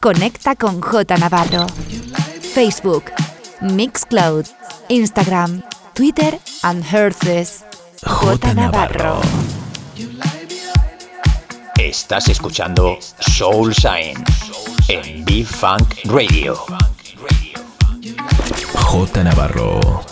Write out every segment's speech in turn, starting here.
Conecta con J Navarro. Facebook, Mixcloud, Instagram, Twitter and Herces. J Navarro. Estás escuchando Soul Shine en B-Funk Radio. J Navarro.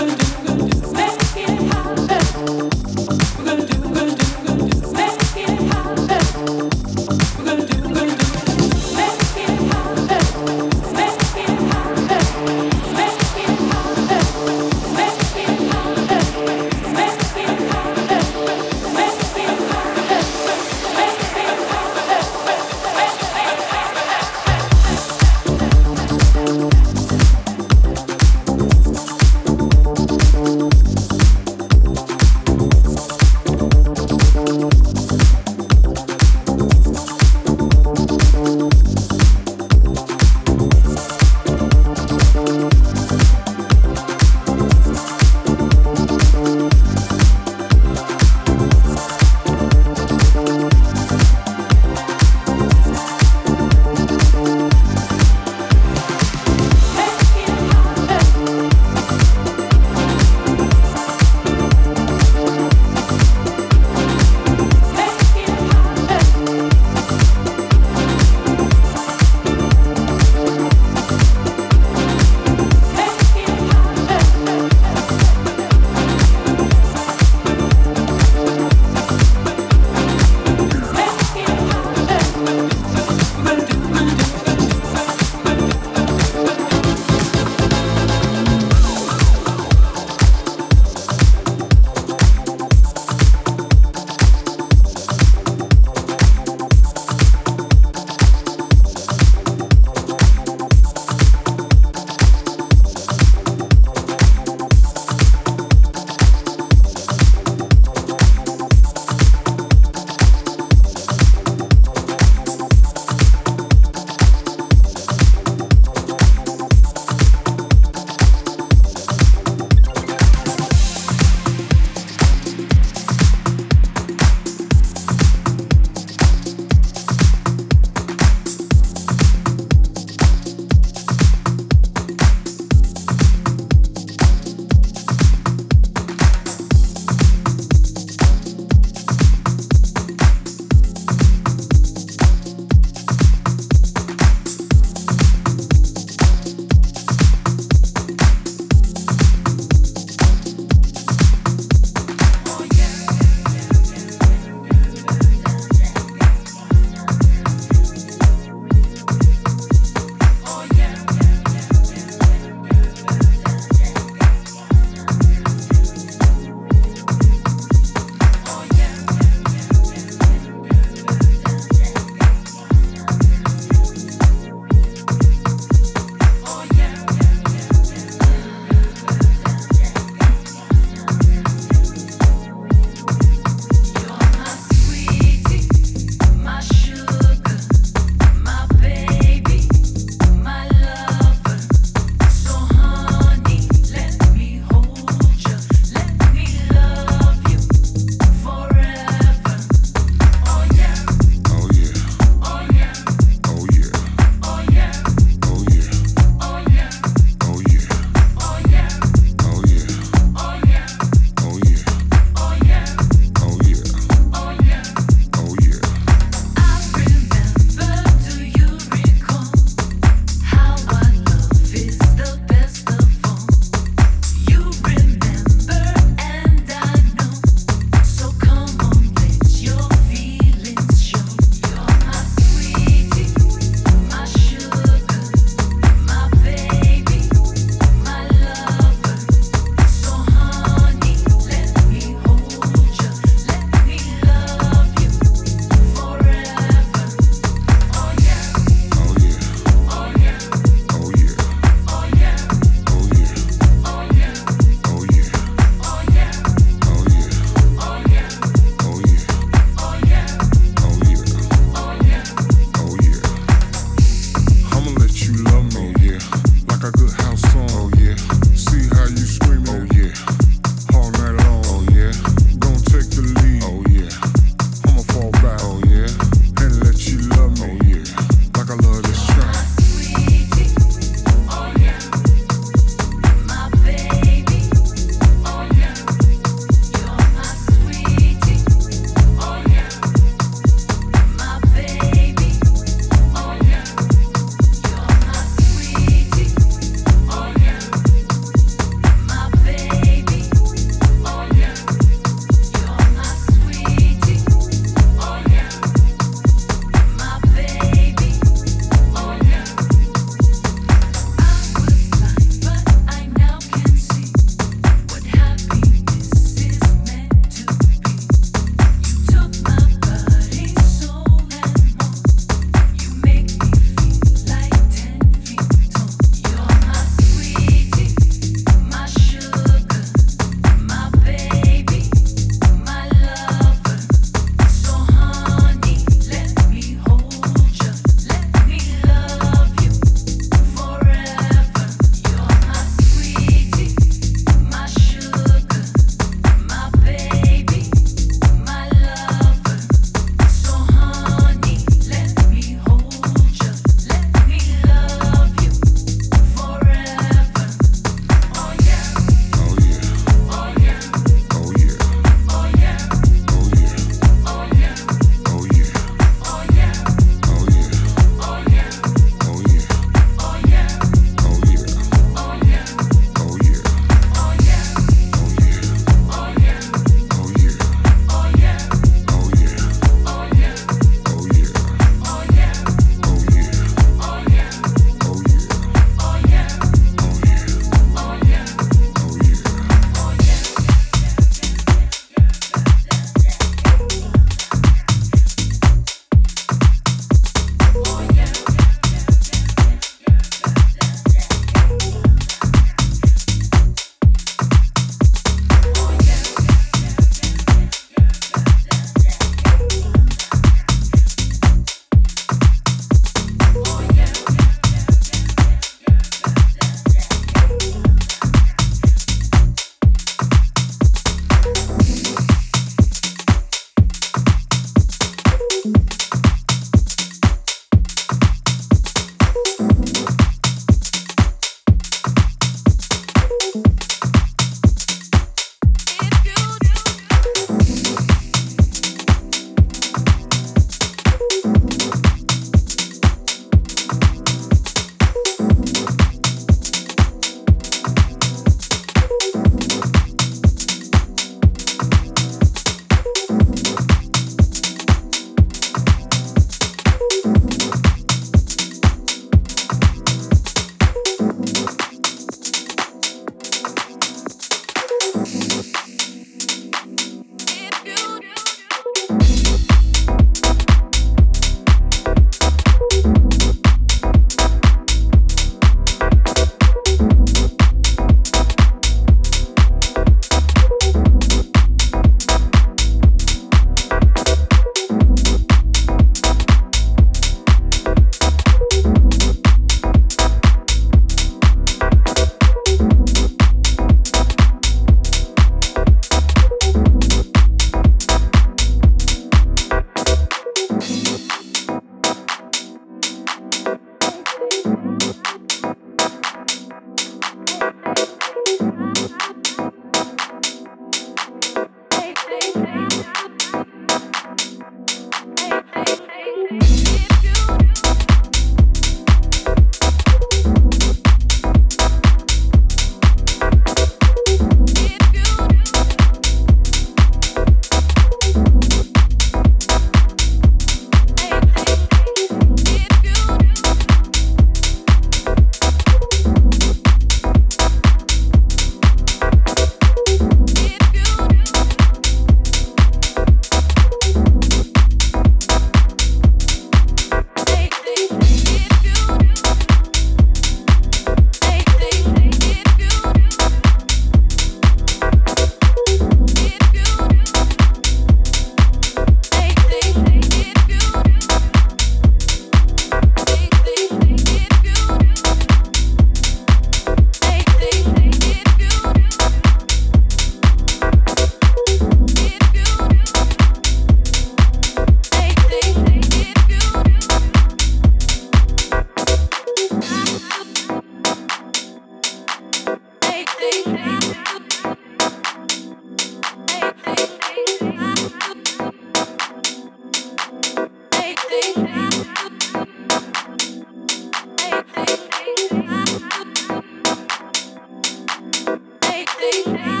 thing.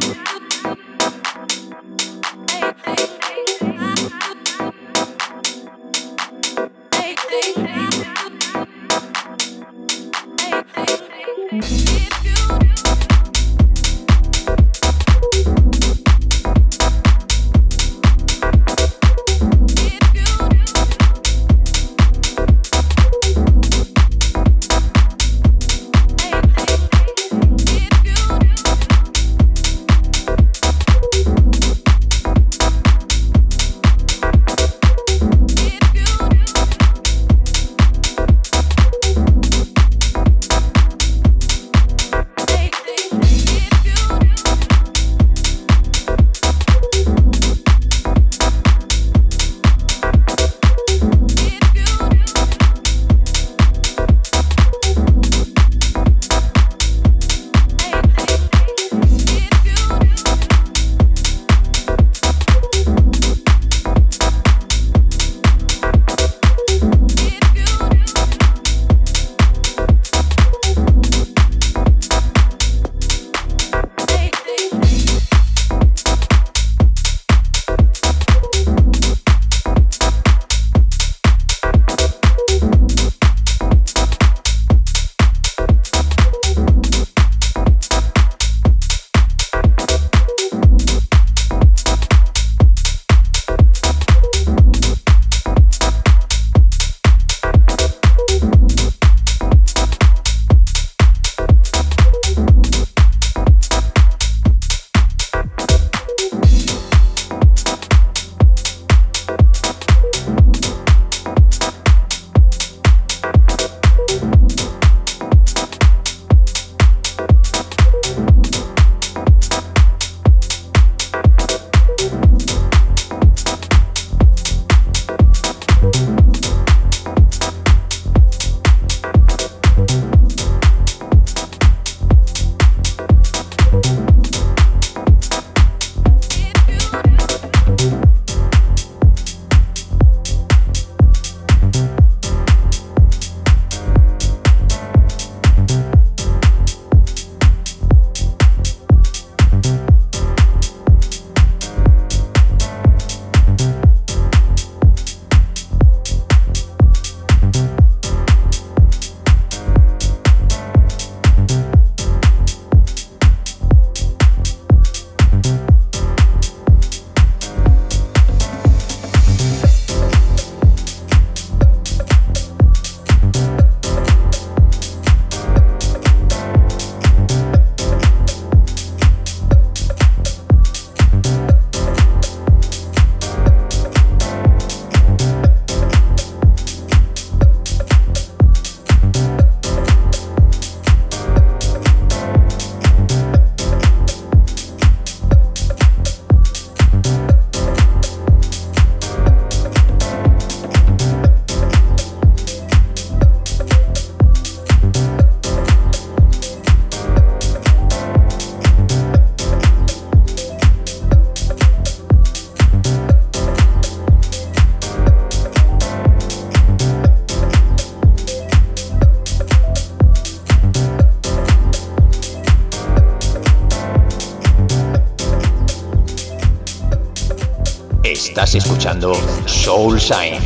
Estás escuchando Soul Shine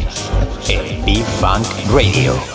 en B-Funk Radio.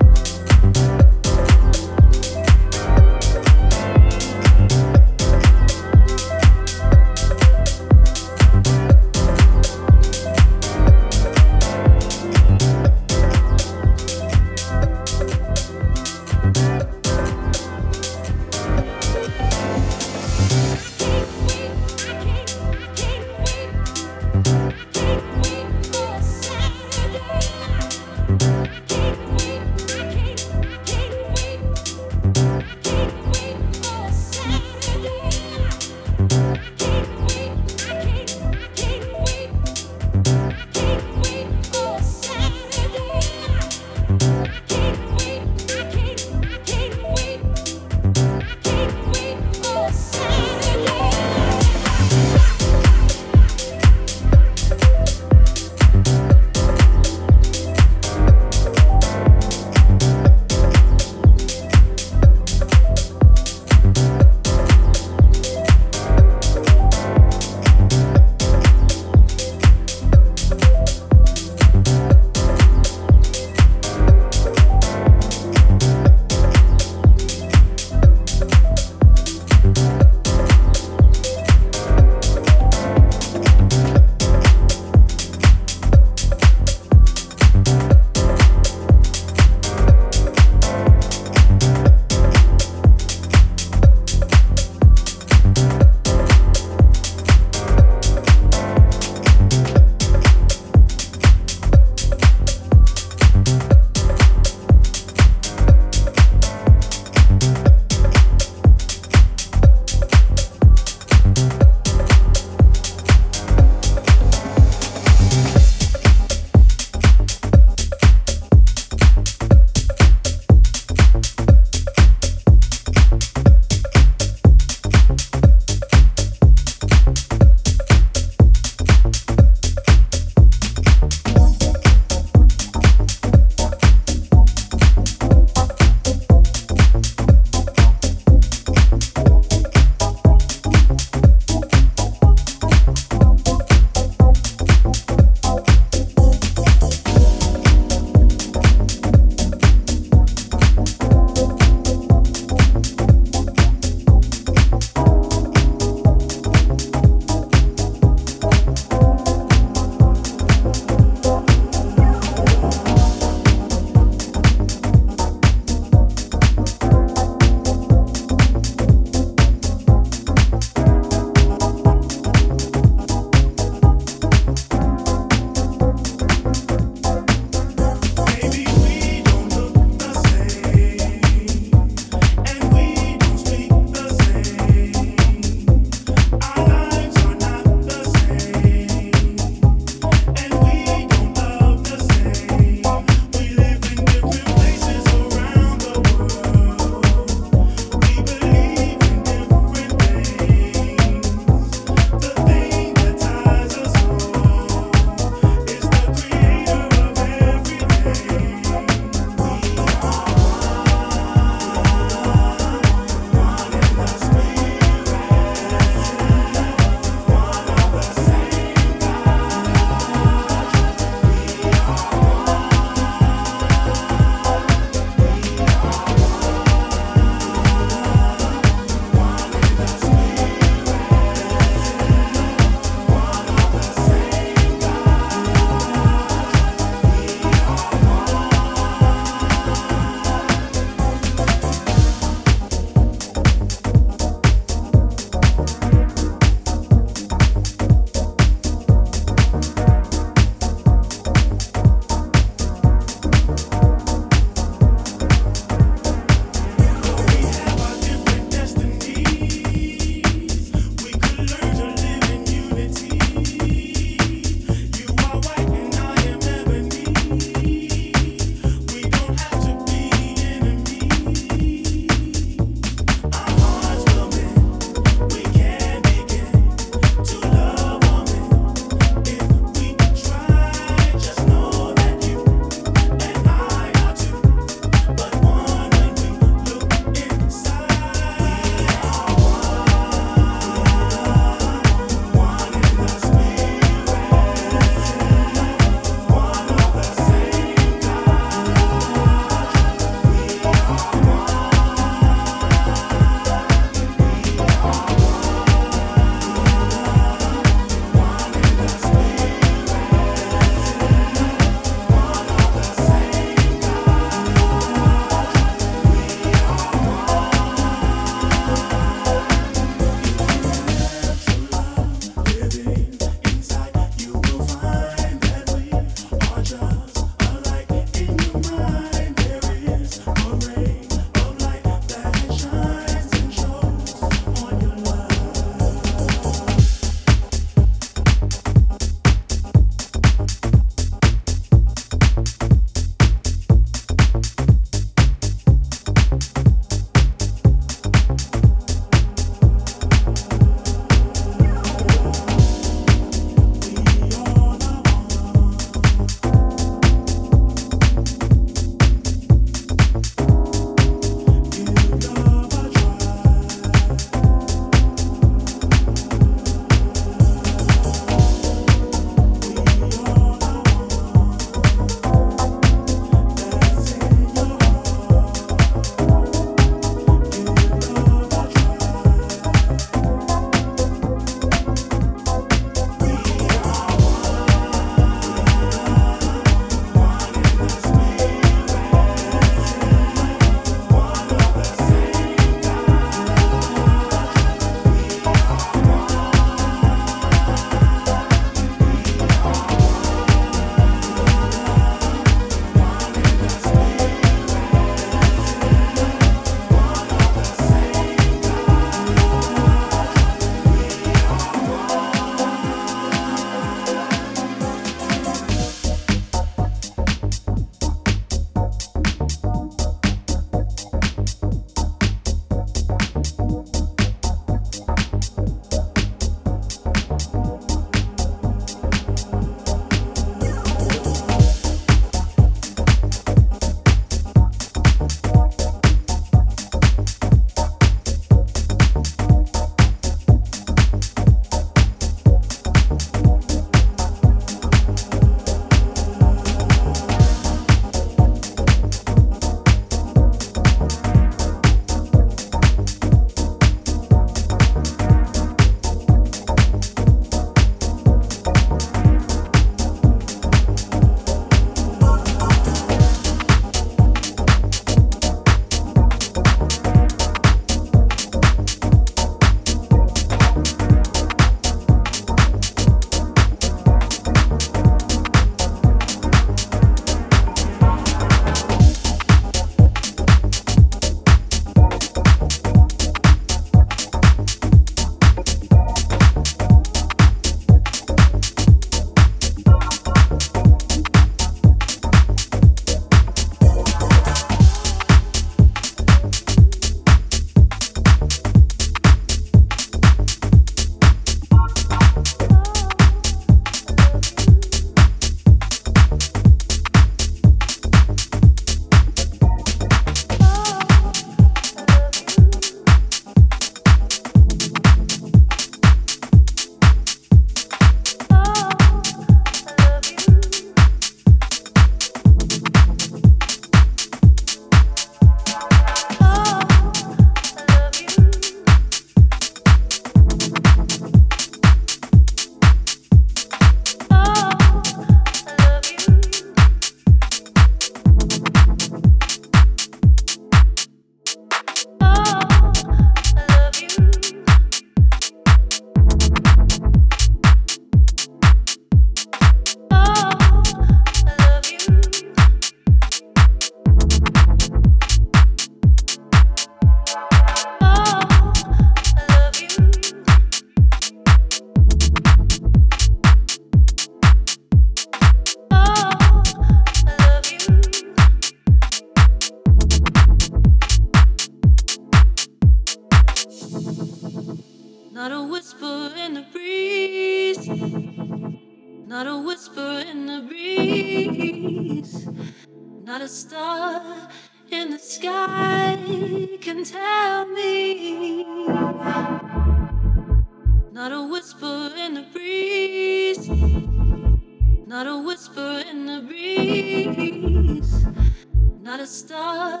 Not a star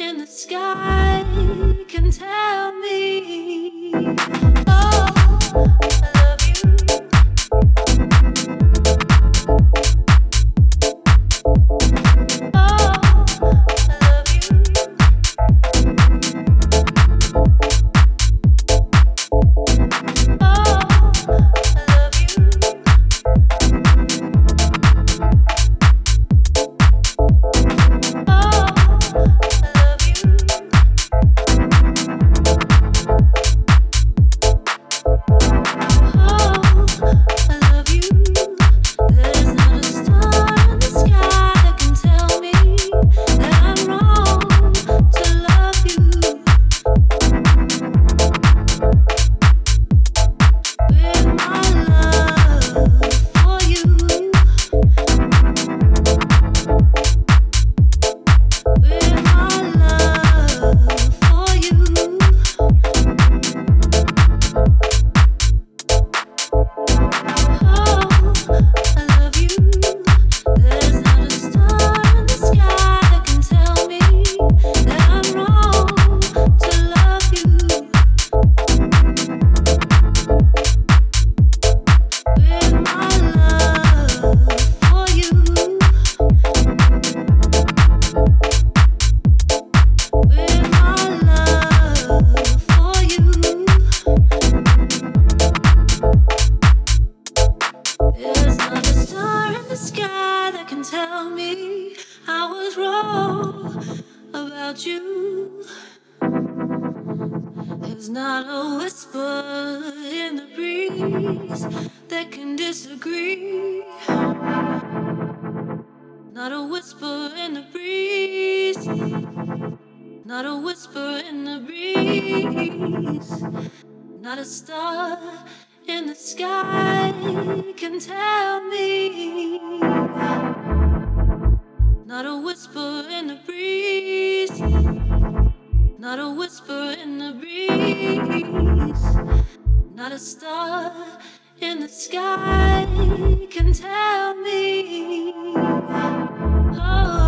in the sky can tell me. Not a whisper in the breeze. Not a whisper in the breeze. Not a star in the sky can tell me. Not a whisper in the breeze. Not a whisper in the breeze. Not a star in the sky can tell me.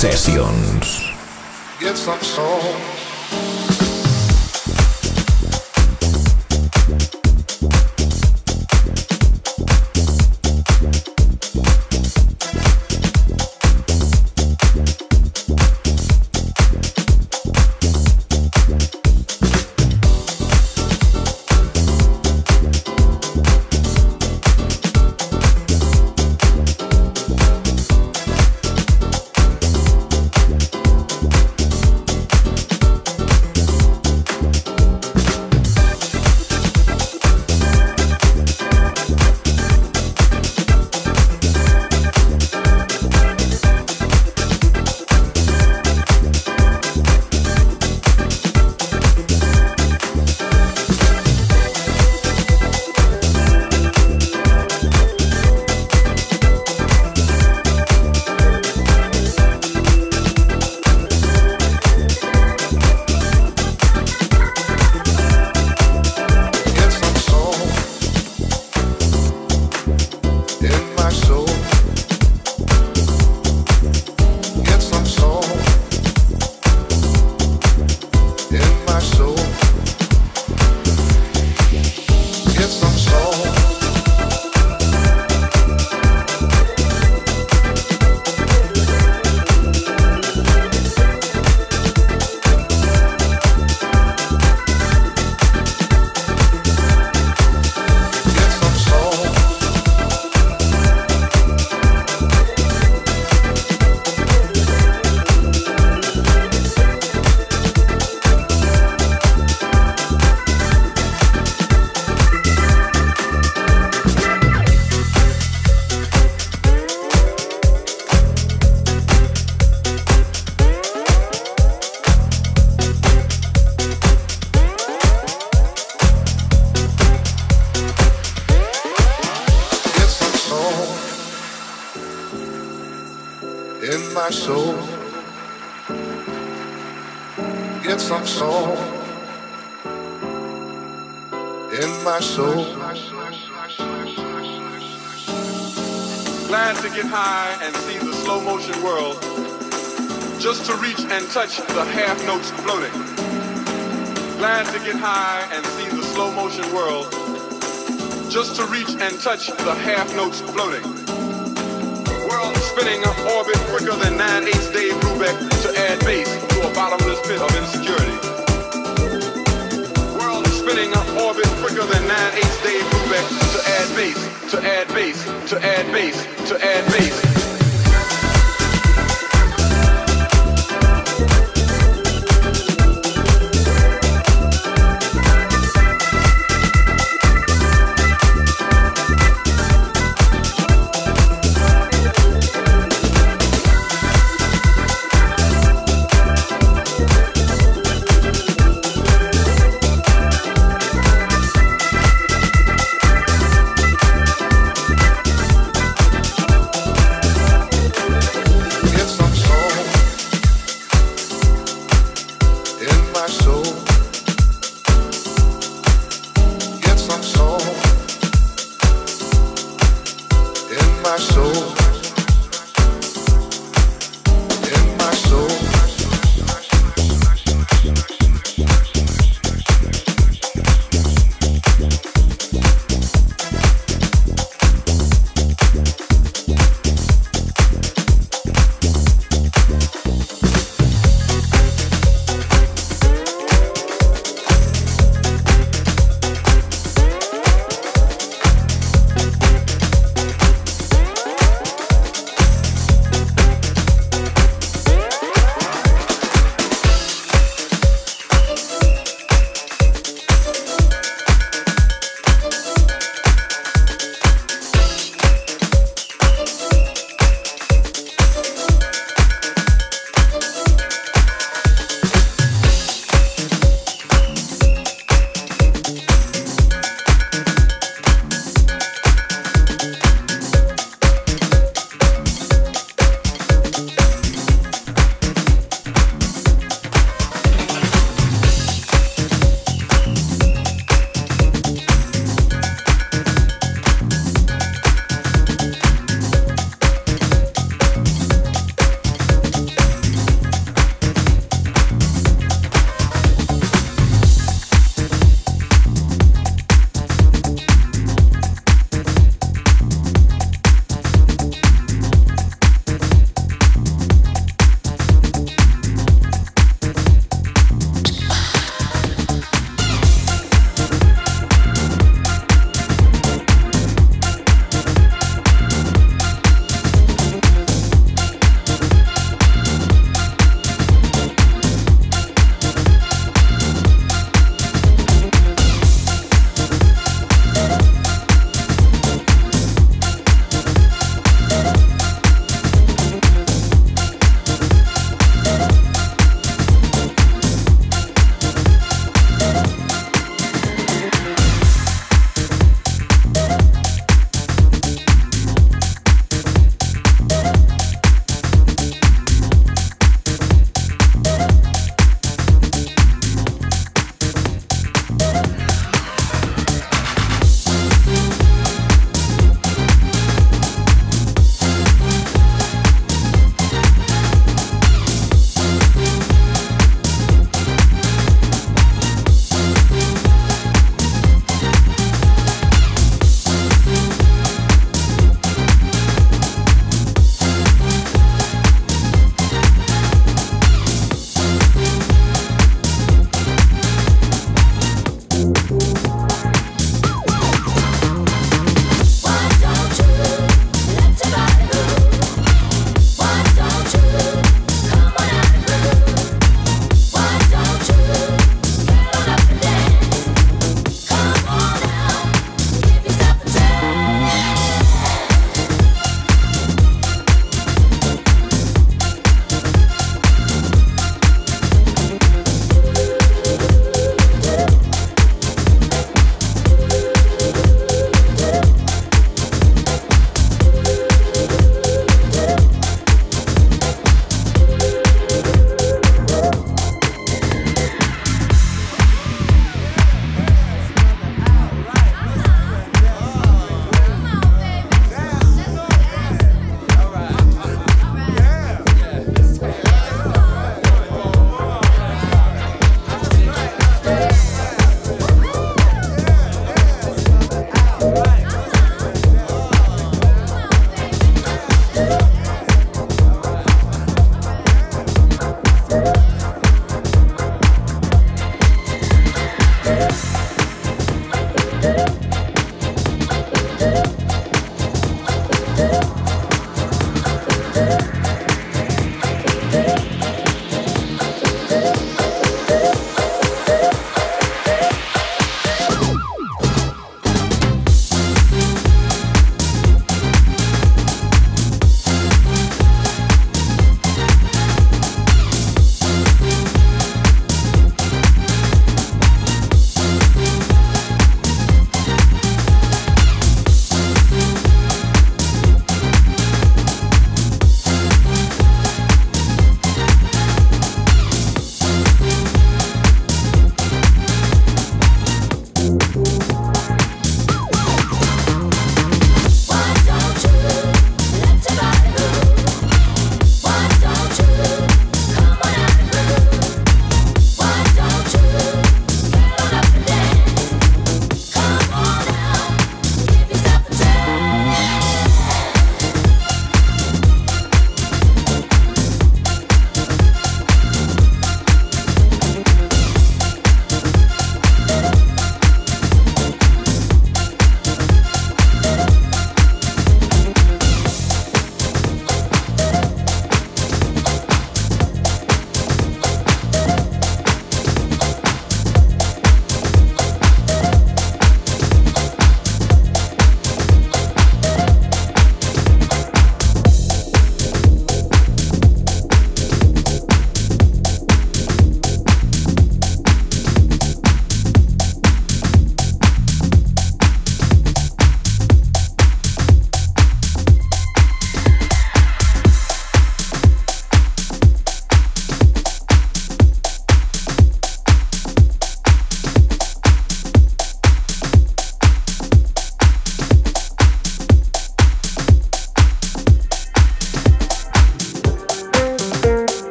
In touch the half notes floating. World spinning orbit quicker than 9 8 Dave Brubeck to add bass to a bottomless pit of insecurity. World spinning orbit quicker than 9 8 Dave Brubeck to add bass, to add bass, to add bass, to add bass.